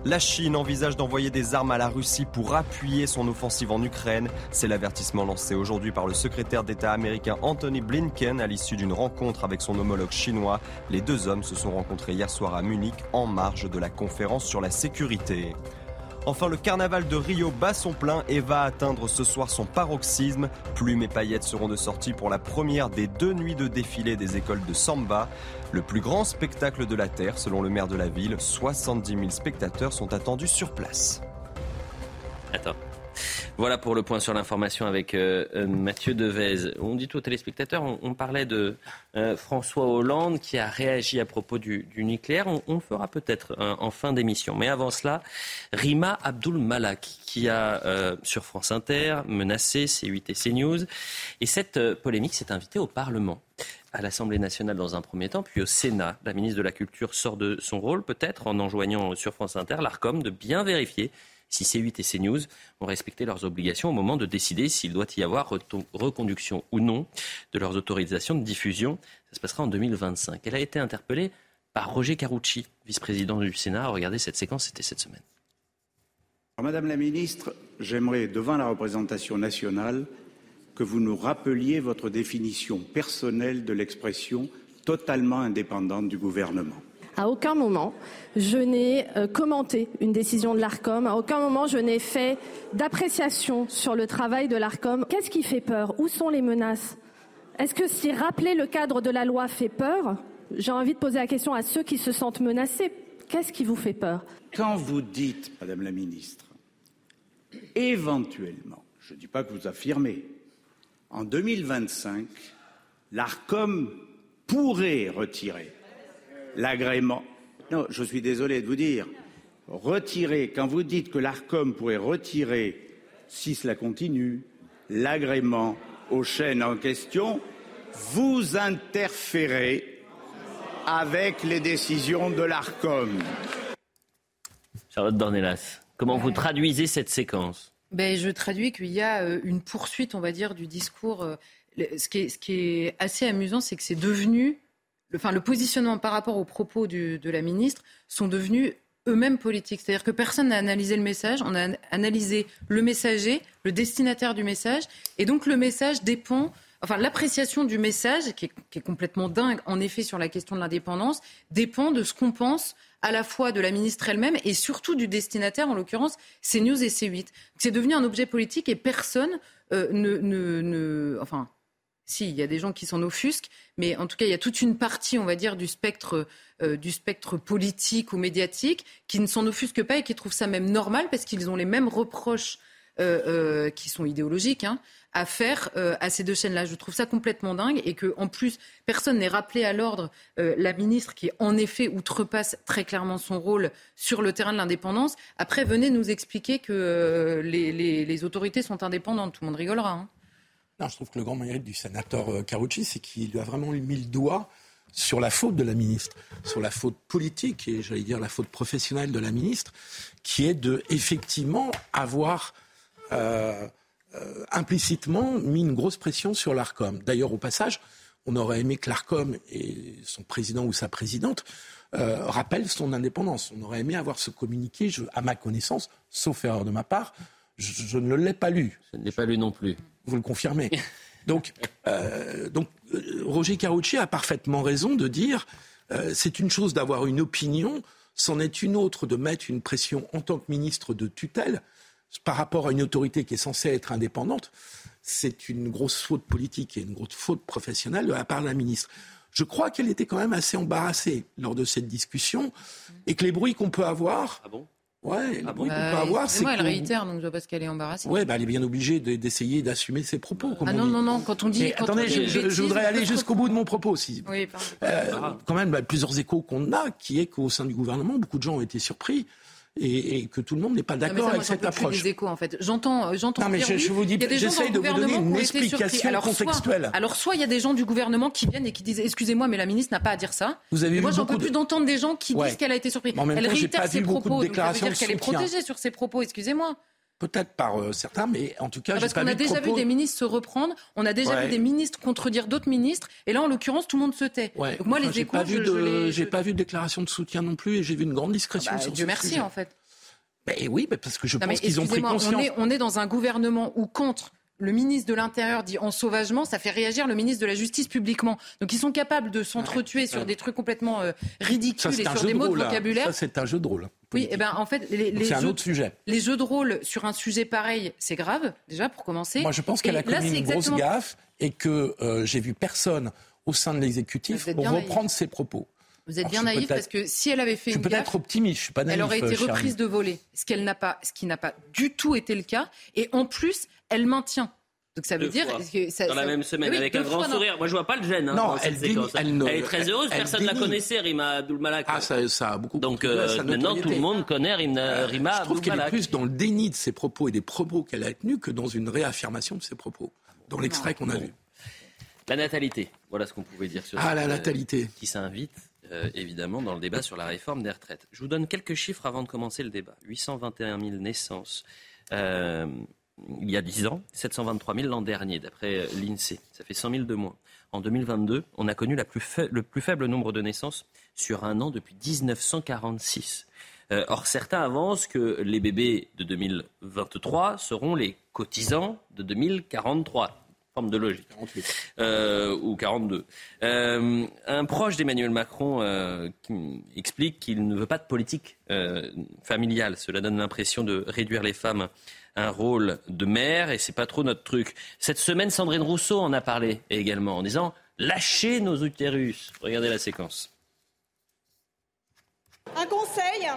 S2: La Chine envisage d'envoyer des armes à la Russie pour appuyer son offensive en Ukraine. C'est l'avertissement lancé aujourd'hui par le secrétaire d'État américain Anthony Blinken à l'issue d'une rencontre avec son homologue chinois. Les deux hommes se sont rencontrés hier soir à Munich en marge de la conférence sur la sécurité. Enfin, le carnaval de Rio bat son plein et va atteindre ce soir son paroxysme. Plumes et paillettes seront de sortie pour la première des deux nuits de défilé des écoles de samba. Le plus grand spectacle de la Terre, selon le maire de la ville. 70 000 spectateurs sont attendus sur place.
S1: Attends. Voilà pour le point sur l'information avec euh, euh, Mathieu Devez. On dit aux téléspectateurs, on, parlait de euh, François Hollande qui a réagi à propos du, nucléaire. On, fera peut-être en fin d'émission. Mais avant cela, Rima Abdul Malak qui a sur France Inter menacé C8 et CNews. Et cette polémique s'est invitée au Parlement à l'Assemblée nationale dans un premier temps, puis au Sénat. La ministre de la Culture sort de son rôle, peut-être en enjoignant sur France Inter l'ARCOM de bien vérifier si C8 et CNews ont respecté leurs obligations au moment de décider s'il doit y avoir reconduction ou non de leurs autorisations de diffusion. Ça se passera en 2025. Elle a été interpellée par Roger Carucci, vice-président du Sénat. Regardez cette séquence, c'était cette semaine.
S6: Madame la ministre, j'aimerais, devant la représentation nationale, que vous nous rappeliez votre définition personnelle de l'expression totalement indépendante du gouvernement.
S7: À aucun moment, je n'ai euh, commenté une décision de l'ARCOM. À aucun moment, je n'ai fait d'appréciation sur le travail de l'ARCOM. Qu'est-ce qui fait peur? Où sont les menaces? Est-ce que si rappeler le cadre de la loi fait peur J'ai envie de poser la question à ceux qui se sentent menacés. Qu'est-ce qui vous fait peur?
S6: Quand vous dites, Madame la Ministre, éventuellement, je ne dis pas que vous affirmez, en 2025, l'ARCOM pourrait retirer l'agrément. Non, je suis désolé de vous dire, retirer, quand vous dites que l'ARCOM pourrait retirer, si cela continue, l'agrément aux chaînes en question, vous interférez avec les décisions de l'ARCOM.
S1: Charlotte Dornelas, comment vous traduisez cette séquence?
S3: Ben, Je traduis qu'il y a euh, une poursuite, on va dire, du discours. Euh, ce qui est, ce qui est assez amusant, c'est que c'est devenu le, enfin, le positionnement par rapport aux propos de la ministre sont devenus eux-mêmes politiques. C'est-à-dire que personne n'a analysé le message, on a analysé le messager, le destinataire du message, et donc le message dépend, enfin l'appréciation du message, qui est, complètement dingue en effet sur la question de l'indépendance, dépend de ce qu'on pense à la fois de la ministre elle-même et surtout du destinataire, en l'occurrence CNews et C8. C'est devenu un objet politique et personne euh, ne, ne, ne, enfin, si, il y a des gens qui s'en offusquent, mais en tout cas, il y a toute une partie, on va dire, du spectre, euh, du spectre politique ou médiatique qui ne s'en offusquent pas et qui trouvent ça même normal parce qu'ils ont les mêmes reproches euh, euh, qui sont idéologiques hein, à faire à ces deux chaînes-là. Je trouve ça complètement dingue et que, en plus, personne n'est rappelé à l'ordre la ministre qui, en effet, outrepasse très clairement son rôle sur le terrain de l'indépendance. Après, venez nous expliquer que les, autorités sont indépendantes. Tout le monde rigolera. Hein
S4: je trouve que le grand mérite du sénateur euh, Carucci, c'est qu'il a vraiment mis le doigt sur la faute de la ministre, sur la faute politique et j'allais dire la faute professionnelle de la ministre, qui est de effectivement avoir euh, euh, implicitement mis une grosse pression sur l'Arcom. D'ailleurs, au passage, on aurait aimé que l'Arcom et son président ou sa présidente rappellent son indépendance. On aurait aimé avoir ce communiqué, à ma connaissance, sauf erreur de ma part, je, ne l'ai pas lu.
S1: Je ne l'ai pas lu non plus.
S4: Vous le confirmez. Donc, euh, donc euh, Roger Carucci a parfaitement raison de dire euh, c'est une chose d'avoir une opinion, c'en est une autre de mettre une pression en tant que ministre de tutelle par rapport à une autorité qui est censée être indépendante, c'est une grosse faute politique et une grosse faute professionnelle de la part de la ministre. Je crois qu'elle était quand même assez embarrassée lors de cette discussion et que les bruits qu'on peut avoir.
S1: Ah bon?
S4: Ouais,
S3: ah bon peut bah, avoir, c'est. Moi, elle réitère, donc je vois pas ce qu'elle est embarrassée.
S4: Ouais, bah, elle est bien obligée d'essayer d'assumer ses propos.
S3: ah non, non, non, quand on dit.
S4: attendez, je, voudrais aller jusqu'au bout de mon propos. Si.
S3: Oui, pardon.
S4: Euh, quand même, bah, plusieurs échos qu'on a, qui est qu'au sein du gouvernement, beaucoup de gens ont été surpris et, que tout le monde n'est pas d'accord avec cette approche.
S3: Des échos, en fait. J'entends, euh, j'entends.
S4: Non, mais je, vous dis, j'essaye de vous donner une explication alors, contextuelle.
S3: Soit, alors, soit il y a des gens du gouvernement qui viennent et qui disent, excusez-moi, mais la ministre n'a pas à dire ça.
S4: Vous avez
S3: moi, j'en
S4: peux
S3: plus d'entendre des gens qui disent qu'elle a été surprise. Elle réitère ses propos. Donc, ça veut dire qu'elle est protégée sur ses propos. Excusez-moi
S4: peut-être par euh, certains, mais en tout cas, ah,
S3: parce qu'on a déjà vu des ministres se reprendre, on a déjà vu des ministres contredire d'autres ministres, et là, en l'occurrence, tout le monde se tait.
S4: Donc moi, les échos, pas vu de, j'ai pas vu de déclaration de soutien non plus, et j'ai vu une grande discrétion. Ah bah, sur
S3: Dieu merci, en fait.
S4: Ben oui, parce que je pense qu'ils ont pris conscience.
S3: On est, on est dans un gouvernement où contre le ministre de l'Intérieur dit en sauvagement, ça fait réagir le ministre de la Justice publiquement. Donc ils sont capables de s'entretuer sur des trucs complètement euh, ridicules et sur des mots de vocabulaire. Ça,
S4: c'est un jeu de rôle.
S3: Oui, et eh ben en fait, les,
S4: c'est un autre sujet.
S3: Les jeux de rôle sur un sujet pareil, c'est grave déjà pour commencer.
S4: Moi, je pense qu'elle a commis une grosse gaffe et que euh, j'ai vu personne au sein de l'exécutif reprendre ses propos.
S3: Vous êtes bien naïf parce que si elle avait fait
S4: je
S3: une
S4: peut-être optimiste, je suis pas naïf.
S3: Elle aurait été
S4: euh,
S3: reprise de voler, ce qu'elle n'a pas, ce qui n'a pas du tout été le cas, et en plus, elle maintient. Donc ça veut dire
S1: que ça, dans la même semaine avec un grand sourire. Moi je vois pas le gêne. Hein,
S4: non, elle,
S1: elle, est très heureuse. personne ne la connaissait Rima Abdulmalak.
S4: Ah ça, ça a beaucoup.
S1: Donc euh, maintenant tout le monde connaît Rima, euh, Rima
S4: Je trouve qu'elle est plus dans le déni de ses propos et des propos qu'elle a tenus que dans une réaffirmation de ses propos. Dans l'extrait qu'on a vu.
S1: La natalité. Voilà ce qu'on pouvait dire sur.
S4: Ah la natalité.
S1: Qui s'invite euh, évidemment, dans le débat sur la réforme des retraites. Je vous donne quelques chiffres avant de commencer le débat. 821 000 naissances euh, il y a 10 ans, 723 000 l'an dernier, d'après euh, l'INSEE. Ça fait 100 000 de moins. En 2022, on a connu le plus faible nombre de naissances sur un an depuis 1946. or, certains avancent que les bébés de 2023 seront les cotisants de 2043 forme de logique. Euh, ou 42. Euh, un proche d'Emmanuel Macron euh, explique qu'il ne veut pas de politique familiale. Cela donne l'impression de réduire les femmes à un rôle de mère et c'est pas trop notre truc. Cette semaine, Sandrine Rousseau en a parlé également en disant lâchez nos utérus. Regardez la séquence.
S8: Un conseil,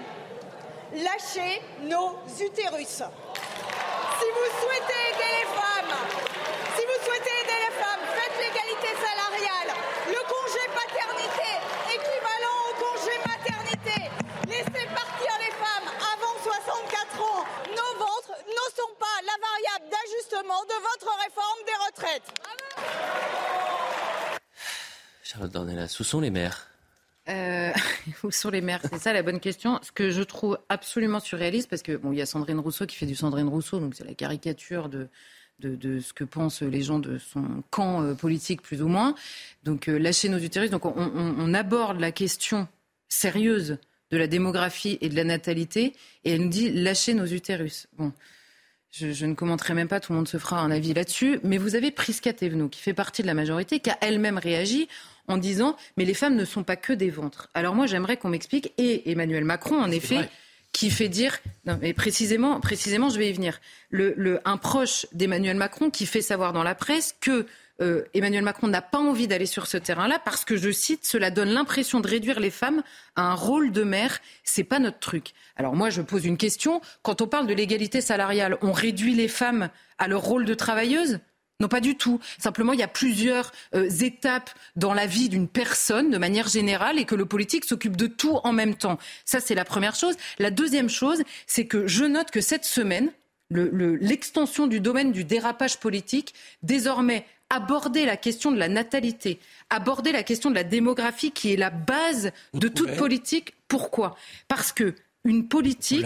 S8: lâchez nos utérus. Si vous souhaitez aider les femmes, de votre réforme des retraites.
S1: Charlotte Dornelas, où sont les mères
S3: euh, où sont les mères C'est ça la bonne question. Ce que je trouve absolument surréaliste, parce que bon, il y a Sandrine Rousseau qui fait du Sandrine Rousseau, donc c'est la caricature de, de, ce que pensent les gens de son camp euh, politique, plus ou moins. Donc, euh, lâcher nos utérus. Donc, on, aborde la question sérieuse de la démographie et de la natalité, et elle nous dit lâcher nos utérus. Bon. Je, ne commenterai même pas, tout le monde se fera un avis là-dessus. Mais vous avez Prisca Thévenot, qui fait partie de la majorité, qui a elle-même réagi en disant Mais les femmes ne sont pas que des ventres. Alors moi, j'aimerais qu'on m'explique, et Emmanuel Macron, en effet, qui fait dire, non, mais précisément, précisément, je vais y venir, le, un proche d'Emmanuel Macron qui fait savoir dans la presse que euh, Emmanuel Macron n'a pas envie d'aller sur ce terrain-là parce que, je cite, cela donne l'impression de réduire les femmes à un rôle de mère. C'est pas notre truc. Alors moi, je pose une question. Quand on parle de l'égalité salariale, on réduit les femmes à leur rôle de travailleuse non, pas du tout. Simplement, il y a plusieurs euh, étapes dans la vie d'une personne de manière générale et que le politique s'occupe de tout en même temps. Ça, c'est la première chose. La deuxième chose, c'est que je note que cette semaine, l'extension du domaine du dérapage politique, désormais aborder la question de la natalité, aborder la question de la démographie qui est la base de toute politique. Pourquoi? Parce que une politique.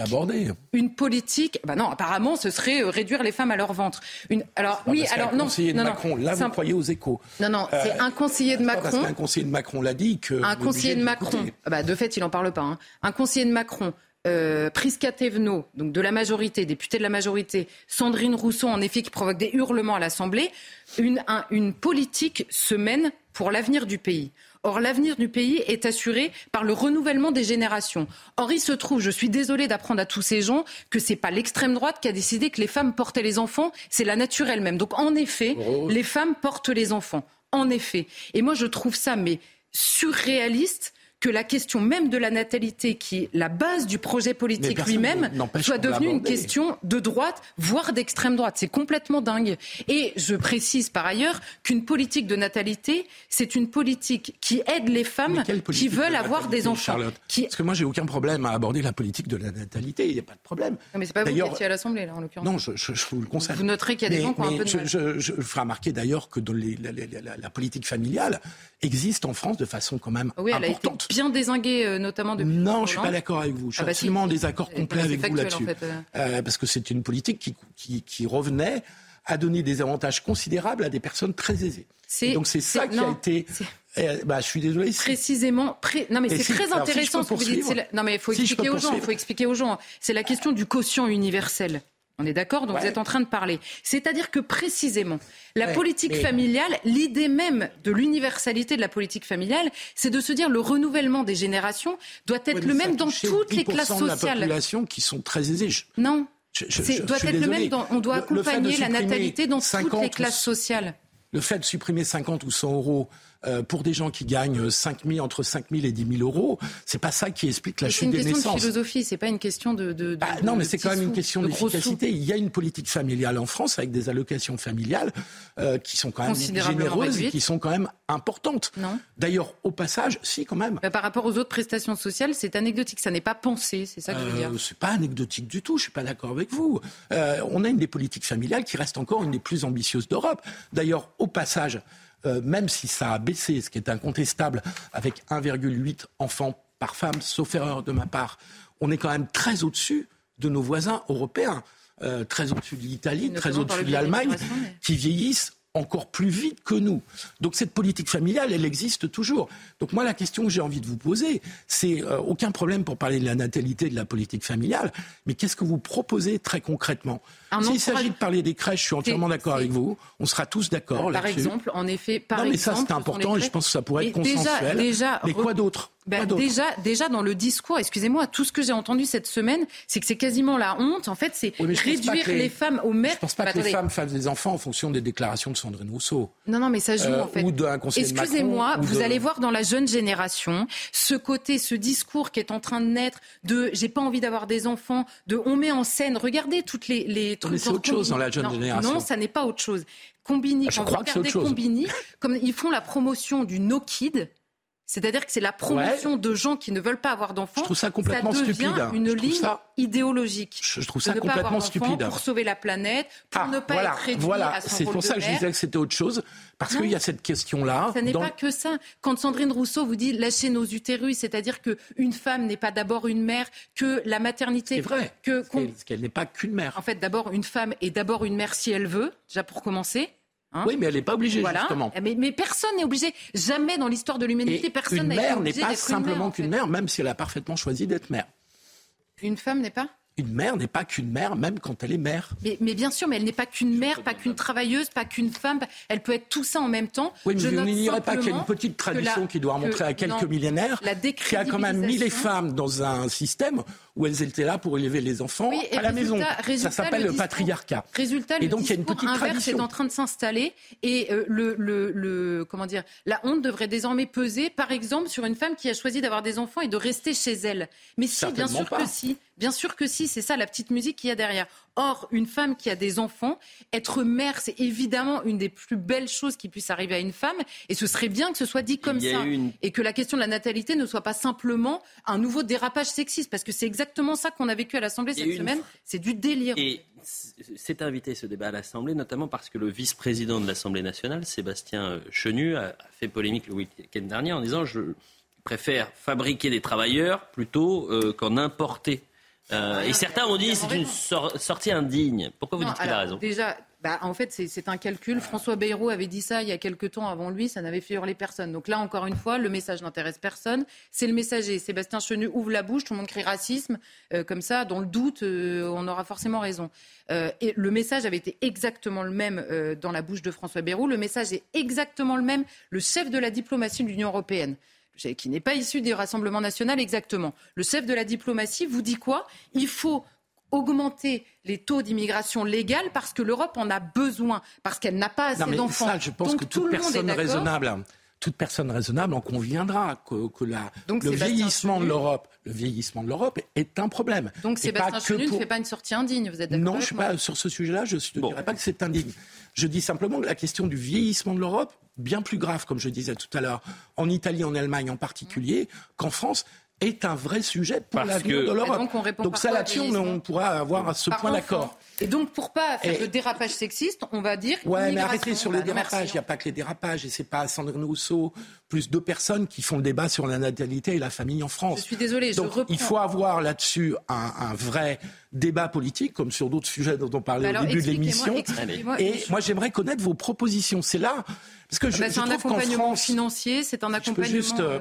S3: Une politique. Bah non, apparemment, ce serait euh, réduire les femmes à leur ventre. Une, alors oui, alors non.
S4: Conseiller de
S3: non,
S4: Macron, là vous croyez aux échos.
S3: Non, non, c'est euh, un conseiller de Macron. Parce
S4: qu'un conseiller de Macron l'a dit que.
S3: Un conseiller de Macron. Ah bah, de fait, il en parle pas. Hein. Un conseiller de Macron. Euh, Prisca Thévenot, donc de la majorité, député de la majorité, Sandrine Rousseau, en effet, qui provoque des hurlements à l'Assemblée, une, une politique se mène pour l'avenir du pays. Or, l'avenir du pays est assuré par le renouvellement des générations. Or, il se trouve, je suis désolée d'apprendre à tous ces gens que c'est pas l'extrême droite qui a décidé que les femmes portaient les enfants, c'est la nature elle-même. Donc, en effet, les femmes portent les enfants. En effet. Et moi, je trouve ça, mais surréaliste que la question même de la natalité, qui est la base du projet politique lui-même, soit devenue une question de droite, voire d'extrême droite. C'est complètement dingue. Et je précise par ailleurs qu'une politique de natalité, c'est une politique qui aide les femmes qui veulent avoir des enfants.
S4: Qui... Parce que moi, j'ai aucun problème à aborder la politique de la natalité. Il n'y a pas de problème.
S3: Non, mais c'est pas vous qui étiez à l'Assemblée, là, en l'occurrence.
S4: Non, je, je, vous le conseille.
S3: Vous noterez qu'il y a des gens qui ont un peu de
S4: mal. Je, je, ferai remarquer d'ailleurs que dans les, la, la, la, politique familiale existe en France de façon quand même
S3: oui, elle
S4: importante.
S3: Bien désingué, euh, notamment depuis.
S4: Non, je suis pas d'accord avec vous. Je suis
S3: ah bah
S4: absolument
S3: si.
S4: en désaccord complet avec vous là-dessus.
S3: En fait, euh...
S4: euh, parce que c'est une politique qui, qui, qui, revenait à donner des avantages considérables à des personnes très aisées. Et donc c'est ça qui
S3: non,
S4: a été. Eh, bah, je suis désolé.
S3: Précisément. Pré... Non, mais c'est
S4: si,
S3: très intéressant
S4: si
S3: ce que vous dites. La... Non, mais il faut
S4: si
S3: expliquer aux gens. Il faut expliquer aux gens. C'est la question du quotient universel. On est d'accord Donc
S4: ouais.
S3: vous êtes en train de parler. C'est-à-dire que précisément, la
S4: ouais,
S3: politique
S4: mais...
S3: familiale, l'idée même de l'universalité de la politique familiale, c'est de se dire le renouvellement des générations doit être
S4: ouais,
S3: le même dans toutes les classes
S4: de la
S3: sociales.
S4: population qui sont très aisées.
S3: Non.
S4: Je, je,
S3: je doit être
S4: désolé.
S3: le même. Dans, on doit accompagner la natalité dans toutes les classes sociales.
S4: Le fait de supprimer 50 ou 100 euros euh, pour des gens qui gagnent 5 000, entre 5 000 et 10 000 euros, c'est pas ça qui explique la chute des naissances.
S3: C'est une question de philosophie, c'est pas une question de. de, de
S4: bah, non, mais
S3: de
S4: c'est quand même une question
S3: de
S4: d'efficacité. Il y a une politique familiale en France avec des allocations familiales euh, qui sont quand même généreuses
S3: réduite.
S4: et qui sont quand même importantes.
S3: Non.
S4: D'ailleurs, au passage, si quand même.
S3: Bah, par rapport aux autres prestations sociales, c'est anecdotique. Ça n'est pas pensé, c'est ça que je veux dire.
S4: Euh, c'est pas anecdotique du tout. Je suis pas d'accord avec vous. On a une des politiques familiales qui reste encore une des plus ambitieuses d'Europe. D'ailleurs, au passage. Euh, même si ça a baissé, ce qui est incontestable, avec 1,8 enfants par femme, sauf erreur de ma part, on est quand même très au-dessus de nos voisins européens, euh, très au-dessus de l'Italie, très au-dessus de l'Allemagne, mais... qui vieillissent encore plus vite que nous. Donc cette politique familiale, elle existe toujours. Donc moi, la question que j'ai envie de vous poser, c'est euh, aucun problème pour parler de la natalité de la politique familiale, mais qu'est-ce que vous proposez très concrètement S'il s'agit de parler des crèches, je suis entièrement d'accord avec vous. On sera tous d'accord
S3: Par exemple, en effet, par
S4: non, mais
S3: exemple,
S4: ça c'est important et je pense que ça pourrait être consensuel.
S3: Déjà,
S4: mais quoi d'autre?
S3: Ben, déjà, déjà dans le discours, excusez-moi, tout ce que j'ai entendu cette semaine, c'est que c'est quasiment la honte. En fait, c'est
S4: oui,
S3: réduire
S4: les...
S3: les... femmes au maître.
S4: Je pense pas que les femmes fassent des enfants en fonction des déclarations de Sandrine Rousseau.
S3: Non, non, mais ça joue
S4: euh,
S3: en fait.
S4: Ou d'un conseil
S3: Excusez-moi, vous
S4: de...
S3: allez voir dans la jeune génération ce côté, ce discours qui est en train de naître de j'ai pas envie d'avoir des enfants, de on met en scène. Regardez toutes les, les trucs.
S4: Mais c'est autre chose dans la jeune
S3: non,
S4: génération.
S3: Non, ça n'est pas autre chose. Combini,
S4: je
S3: quand
S4: crois
S3: vous regardez. Combini, comme ils font la promotion du no kid. C'est-à-dire que c'est la promotion
S4: ouais.
S3: de gens qui ne veulent pas avoir d'enfants.
S4: Je trouve ça complètement
S3: ça devient
S4: stupide.
S3: une
S4: je
S3: ligne
S4: ça...
S3: idéologique.
S4: Je, trouve
S3: de
S4: ça
S3: ne
S4: complètement
S3: pas avoir
S4: stupide.
S3: Pour sauver la planète, pour
S4: ah,
S3: ne pas
S4: voilà,
S3: être réduit
S4: voilà.
S3: à son
S4: C'est pour ça que je disais que c'était autre chose, parce qu'il y a cette question-là.
S3: Ça n'est
S4: dans...
S3: pas que ça. Quand Sandrine Rousseau vous dit lâcher nos utérus, c'est-à-dire qu'une femme n'est pas d'abord une mère, que la maternité.
S4: C'est vrai.
S3: Que,
S4: qu'elle n'est pas qu'une mère.
S3: En fait, d'abord, une femme est d'abord une mère si elle veut, déjà pour commencer. Hein
S4: oui, mais elle n'est pas obligée,
S3: voilà.
S4: justement.
S3: Mais, mais personne n'est obligé. Jamais dans l'histoire de l'humanité, personne
S4: Une
S3: n'a été
S4: mère n'est
S3: obligé
S4: pas
S3: une
S4: simplement qu'une mère, même si elle a parfaitement choisi d'être mère.
S3: Une femme n'est pas
S4: Une mère n'est pas qu'une mère, même quand elle est mère.
S3: mais, mais, bien sûr, mais elle n'est pas qu'une mère, pas qu'une travailleuse, pas qu'une femme. Elle peut être tout ça en même temps.
S4: Oui, mais
S3: Je
S4: vous n'ignorez pas qu'il y a une petite tradition
S3: la-
S4: qui doit remontrer
S3: que-
S4: à quelques
S3: non,
S4: millénaires,
S3: la
S4: qui a quand même mis les femmes dans un système où elles étaient là pour élever les enfants
S3: Oui, et
S4: à la
S3: résultat-
S4: maison.
S3: résultat,
S4: Ça s'appelle
S3: le
S4: patriarcat.
S3: Résultat,
S4: Et
S3: le
S4: donc, il y a une petite
S3: inverse
S4: tradition.
S3: est en train de s'installer et euh, le, le, le- comment dire, la honte devrait désormais peser, par exemple, sur une femme qui a choisi d'avoir des enfants et de rester chez elle. Mais si, bien sûr
S4: pas.
S3: que si, bien sûr que si, c'est ça la petite musique qu'il y a derrière. Or, une femme qui a des enfants, être mère, c'est évidemment une des plus belles choses qui puisse arriver à une femme, et ce serait bien que ce soit dit comme ça,
S1: une-
S3: et que la question de la natalité ne soit pas simplement un nouveau dérapage sexiste, parce que c'est exactement ça qu'on a vécu à l'Assemblée cette
S1: une
S3: semaine, c'est du délire.
S1: Et c'est invité ce débat à l'Assemblée, notamment parce que le vice-président de l'Assemblée nationale, Sébastien Chenu, a a fait polémique le week-end dernier en disant je préfère fabriquer des travailleurs plutôt euh, qu'en importer. Euh, et certains ont dit c'est une sor- sortie indigne. Pourquoi vous
S3: Non,
S1: dites qu'il a raison
S3: Déjà, bah, en fait, c'est un calcul. François Bayrou avait dit ça il y a quelques temps avant lui, ça n'avait fait hurler personne. Donc là, encore une fois, le message n'intéresse personne. C'est le messager. Sébastien Chenu ouvre la bouche, tout le monde crie racisme. Euh, comme ça, dans le doute, euh, on aura forcément raison. Euh, et le message avait été exactement le même dans la bouche de François Bayrou. Le message est exactement le même. Le chef de la diplomatie de l'Union européenne qui n'est pas issu du Rassemblement national exactement. Le chef de la diplomatie vous dit quoi? Il faut augmenter les taux d'immigration légale parce que l'Europe en a besoin, parce qu'elle n'a pas assez d'enfants.
S4: Je pense que toute personne raisonnable toute personne raisonnable en conviendra que, que la, le vieillissement de l'Europe, le vieillissement de l'Europe est un problème.
S3: Donc Sébastien Chenu ne fait pas une sortie indigne, vous êtes d'accord
S4: Non, je suis pas sur ce sujet-là. Je ne dirais pas que c'est indigne. Je dis simplement que la question du vieillissement de l'Europe, bien plus grave, comme je disais tout à l'heure, en Italie, en Allemagne en particulier, qu'en France, est un vrai sujet pour l'avenir de l'Europe. Donc, ça, là-dessus, on, pourra avoir à ce point d'accord.
S3: Et donc, pour pas faire le dérapage sexiste, on va dire.
S4: Ouais, mais arrêtez sur les dérapages. Il n'y a pas que les dérapages. Et c'est pas Sandrine Rousseau, plus deux personnes qui font le débat sur la natalité et la famille en France.
S3: Je suis désolée,
S4: donc,
S3: je
S4: Il faut avoir là-dessus un, vrai débat politique, comme sur d'autres sujets dont on parlait au début de l'émission. Et moi, j'aimerais connaître vos propositions. C'est là. Parce que je,
S3: ah bah, c'est un accompagnement financier, c'est un accompagnement. Juste, euh,
S4: euh,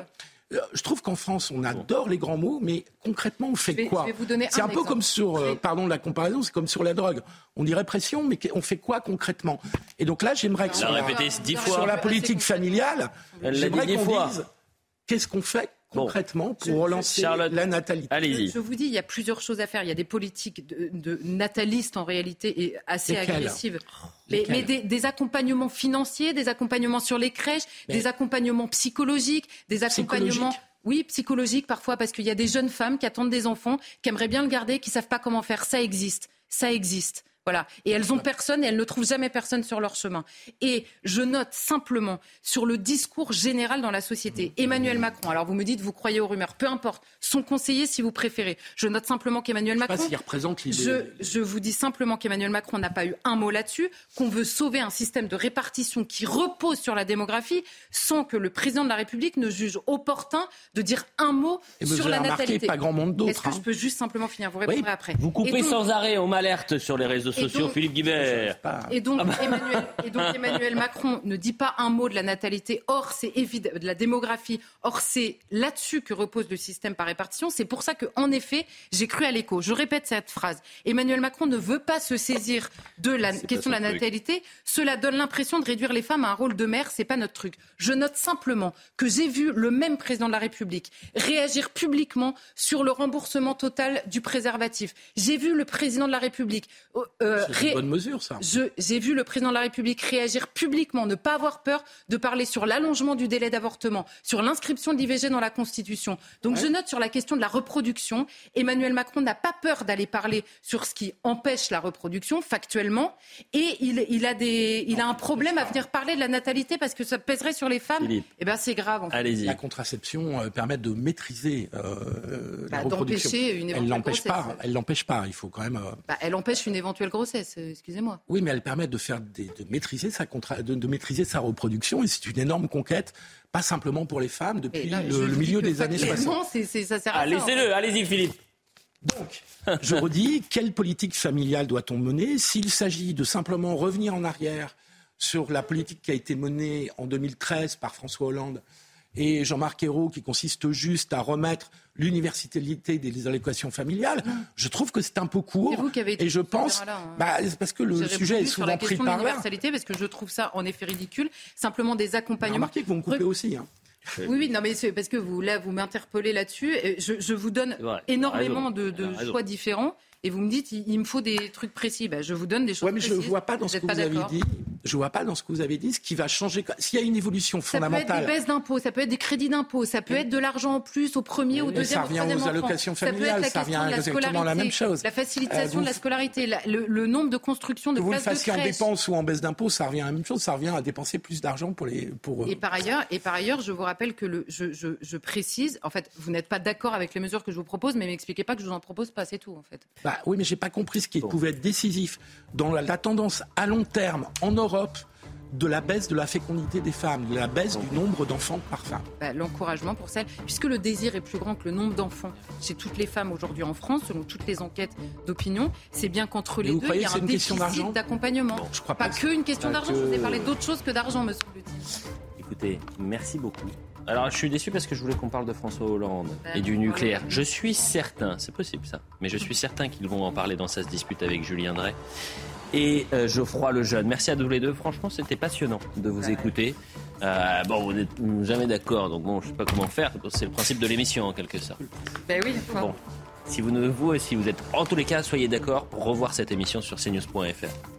S4: je trouve qu'en France, on adore les grands mots, mais concrètement, on fait quoi C'est un, peu comme sur, euh, pardon la comparaison, c'est comme sur la drogue. On dit répression, mais on fait quoi concrètement? Et donc là, j'aimerais que sur la, sur la politique familiale, j'aimerais qu'on dise qu'est-ce qu'on fait concrètement pour relancer la natalité
S3: Je vous dis, il y a plusieurs choses à faire. Il y a des politiques de, natalistes en réalité et assez agressives. Mais, des, accompagnements financiers, des accompagnements sur les crèches, des accompagnements psychologiques, des accompagnements. Oui, psychologiques parfois, parce qu'il y a des jeunes femmes qui attendent des enfants, qui aimeraient bien le garder, qui savent pas comment faire. Ça existe. Ça existe. Voilà. Et elles ont personne et elles ne trouvent jamais personne sur leur chemin. Et je note simplement sur le discours général dans la société, Emmanuel Macron, alors vous me dites, vous croyez aux rumeurs, peu importe, son conseiller si vous préférez. Je note simplement qu'Emmanuel Macron.
S4: Pas représente
S3: je, je vous dis simplement qu'Emmanuel Macron n'a pas eu un mot là-dessus, qu'on veut sauver un système de répartition qui repose sur la démographie sans que le président de la République ne juge opportun de dire un mot sur la natalité.
S4: pas grand monde d'autres.
S3: Est-ce que je hein. peux juste simplement finir? Vous répondrez après.
S1: Vous coupez sans arrêt, on m'alerte sur les réseaux Philippe Guibert.
S3: Et donc, Emmanuel, Macron ne dit pas un mot de la natalité. Or, c'est évident, de la démographie. Or, c'est là-dessus que repose le système par répartition. C'est pour ça que, en effet, j'ai cru à l'écho. Je répète cette phrase. Emmanuel Macron ne veut pas se saisir de la question de la natalité. Cela donne l'impression de réduire les femmes à un rôle de mère. C'est pas notre truc. Je note simplement que j'ai vu le même président de la République réagir publiquement sur le remboursement total du préservatif. J'ai vu le président de la République
S4: euh, une bonne mesure, ça.
S3: J'ai vu le président de la République réagir publiquement, ne pas avoir peur de parler sur l'allongement du délai d'avortement, sur l'inscription de l'IVG dans la Constitution. Donc je note sur la question de la reproduction, Emmanuel Macron n'a pas peur d'aller parler sur ce qui empêche la reproduction factuellement, et il, a, des, il a un problème à venir parler de la natalité parce que ça pèserait sur les femmes. Et eh ben c'est grave. En
S4: fait. La contraception euh, permet de maîtriser euh, la bah, reproduction.
S3: Une
S4: elle l'empêche pas. Elle l'empêche pas. Il faut quand même. Euh,
S3: bah, elle empêche une éventuelle grossesse. Euh, excusez-moi.
S4: Oui, mais elle permet de, faire de, maîtriser sa de, maîtriser sa reproduction et c'est une énorme conquête, pas simplement pour les femmes, depuis le, milieu des années 60.
S3: Non, ça sert à
S1: ah, Laissez-le, allez-y Philippe.
S4: Donc, je redis, quelle politique familiale doit-on mener S'il s'agit de simplement revenir en arrière sur la politique qui a été menée en 2013 par François Hollande et Jean-Marc Ayrault, qui consiste juste à remettre l'universalité des allocations familiales, je trouve que c'est un peu court.
S3: Vous qui avez été
S4: et je pense,
S3: hein.
S4: bah, parce que le sujet est souvent pris par là.
S3: parce que je trouve ça en effet ridicule. Simplement des accompagnements.
S4: Remarquez que vous me coupez aussi. Hein.
S3: Oui, oui, non, mais c'est parce que vous là, vous m'interpellez là-dessus. Je, je, vous donne énormément de, de choix différents et vous me dites il, me faut des trucs précis. Ben, je vous donne des choses ouais, mais
S4: Je ne vois pas dans ce que vous avez dit. Je vois pas dans ce que vous avez dit ce qui va changer. S'il y a une évolution fondamentale.
S3: Ça peut être des baisses d'impôts, ça peut être des crédits d'impôts, ça peut être de l'argent en plus au premier, ou au deuxième,
S4: ça revient aux allocations familiales, ça, revient exactement la même chose.
S3: La facilitation euh, de la scolarité, le, nombre de constructions de
S4: que
S3: places
S4: vous le fassiez en dépenses ou en baisse d'impôts, ça revient à la même chose. Ça revient à dépenser plus d'argent pour les. Pour,
S3: et par ailleurs, et par ailleurs, je vous rappelle que le, je, je, je précise. En fait, vous n'êtes pas d'accord avec les mesures que je vous propose, mais m'expliquez pas que je vous en propose pas, c'est tout en fait.
S4: Bah oui, mais j'ai pas compris ce qui pouvait être décisif dans la, tendance à long terme en Europe de la baisse de la fécondité des femmes, de la baisse du nombre d'enfants par femme.
S3: Bah, l'encouragement pour celles, puisque le désir est plus grand que le nombre d'enfants chez toutes les femmes aujourd'hui en France, selon toutes les enquêtes d'opinion, c'est bien qu'entre les deux, il y a un déficit d'accompagnement. je crois pas, pas que une question d'argent, je vous ai parlé d'autre chose que d'argent, me semble-t-il.
S1: Écoutez, merci beaucoup. Alors, je suis déçu parce que je voulais qu'on parle de François Hollande et du nucléaire. Je suis certain, c'est possible ça, mais je suis certain qu'ils vont en parler dans sa dispute avec Julien Drey et euh, Geoffroy Lejeune. Merci à tous les deux. Franchement, c'était passionnant de vous écouter. Euh, bon, vous n'êtes jamais d'accord, donc bon, je sais pas comment faire. C'est le principe de l'émission en quelque sorte.
S3: Ben oui.
S1: Bon, si vous ne vous, si vous êtes en tous les cas, soyez d'accord pour revoir cette émission sur cnews.fr.